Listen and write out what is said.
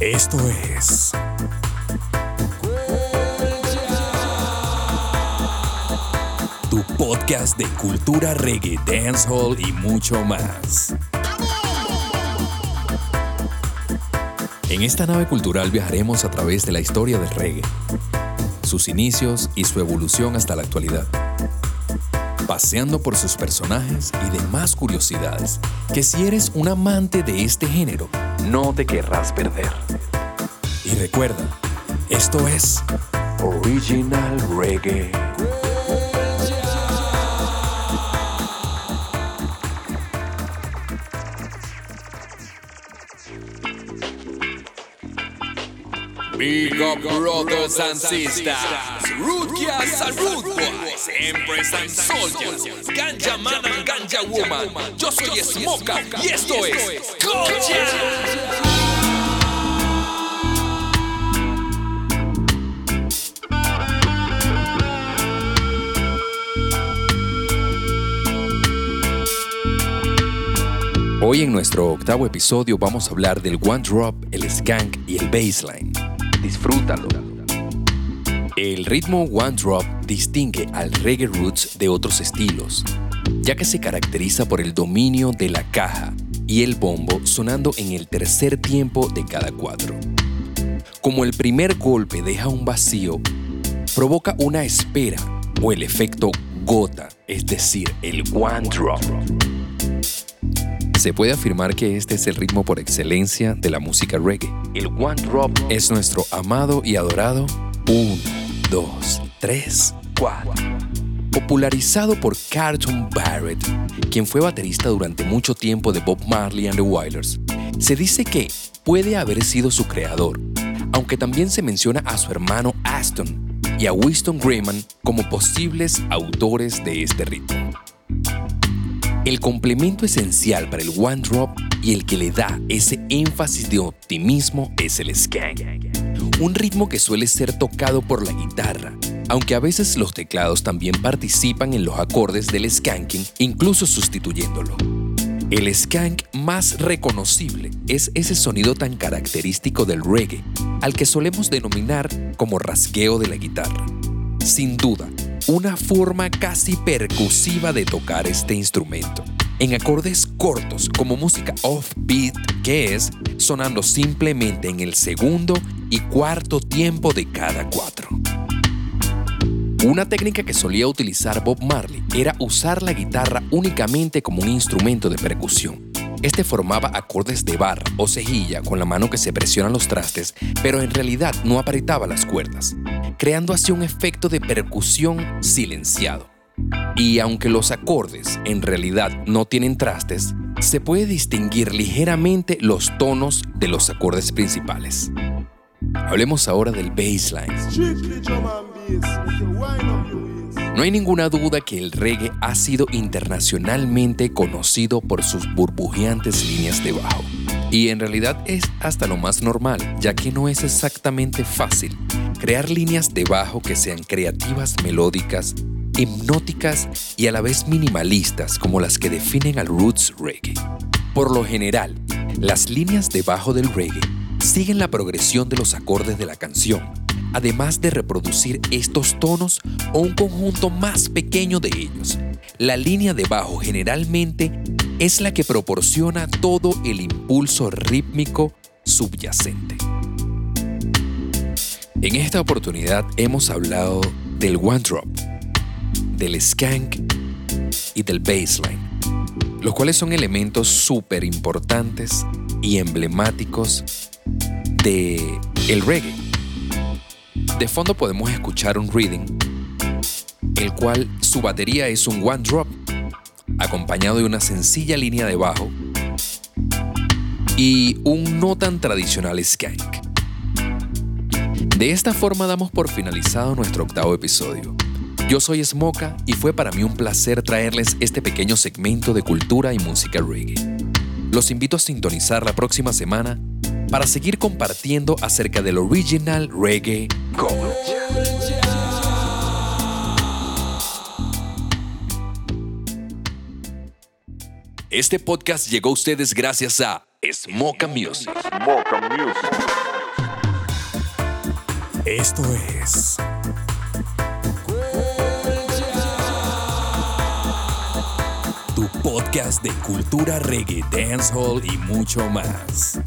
Esto es. Tu podcast de cultura reggae, dancehall y mucho más. En esta nave cultural viajaremos a través de la historia del reggae, sus inicios y su evolución hasta la actualidad paseando por sus personajes y demás curiosidades que si eres un amante de este género, no te querrás perder. Y recuerda, esto es Original Reggae. Big up brothers and sisters, root girls and root boys, empress and soldiers, ganja man and ganja woman. Yo soy Smoka y esto es Gotcha. Hoy en nuestro octavo episodio vamos a hablar del one drop, el skank y el baseline. Disfrútalo. El ritmo one drop distingue al reggae roots de otros estilos, ya que se caracteriza por el dominio de la caja y el bombo sonando en el tercer tiempo de cada cuatro. Como el primer golpe deja un vacío, provoca una espera o el efecto gota, es decir, el one drop. Se puede afirmar que este es el ritmo por excelencia de la música reggae. El One Drop es nuestro amado y adorado 1, 2, 3, 4. Popularizado por Carlton Barrett, quien fue baterista durante mucho tiempo de Bob Marley and the Wailers, se dice que puede haber sido su creador, aunque también se menciona a su hermano Aston y a Winston Grayman como posibles autores de este ritmo. El complemento esencial para el one drop y el que le da ese énfasis de optimismo es el skank. Un ritmo que suele ser tocado por la guitarra, aunque a veces los teclados también participan en los acordes del skanking, incluso sustituyéndolo. El skank más reconocible es ese sonido tan característico del reggae, al que solemos denominar como rasgueo de la guitarra. Sin duda, una forma casi percusiva de tocar este instrumento. En acordes cortos como música off-beat que es sonando simplemente en el segundo y cuarto tiempo de cada cuatro. Una técnica que solía utilizar Bob Marley era usar la guitarra únicamente como un instrumento de percusión. Este formaba acordes de barra o cejilla con la mano que se presiona los trastes, pero en realidad no apretaba las cuerdas, creando así un efecto de percusión silenciado. Y aunque los acordes en realidad no tienen trastes, se puede distinguir ligeramente los tonos de los acordes principales. Hablemos ahora del bassline. No hay ninguna duda que el reggae ha sido internacionalmente conocido por sus burbujeantes líneas de bajo. Y en realidad es hasta lo más normal, ya que no es exactamente fácil crear líneas de bajo que sean creativas, melódicas, hipnóticas y a la vez minimalistas como las que definen al roots reggae. Por lo general, las líneas de bajo del reggae siguen la progresión de los acordes de la canción, además de reproducir estos tonos o un conjunto más pequeño de ellos. La línea de bajo generalmente es la que proporciona todo el impulso rítmico subyacente. En esta oportunidad hemos hablado del one drop, del skank y del baseline, los cuales son elementos súper importantes y emblemáticos de el reggae. De fondo podemos escuchar un reading, el cual su batería es un one drop, acompañado de una sencilla línea de bajo y un no tan tradicional skank. De esta forma damos por finalizado nuestro octavo episodio. Yo soy Smoka y fue para mí un placer traerles este pequeño segmento de cultura y música reggae. Los invito a sintonizar la próxima semana para seguir compartiendo acerca del original reggae gold. Este podcast llegó a ustedes gracias a Smoka Music. Esto es. Tu podcast de cultura reggae, dancehall y mucho más.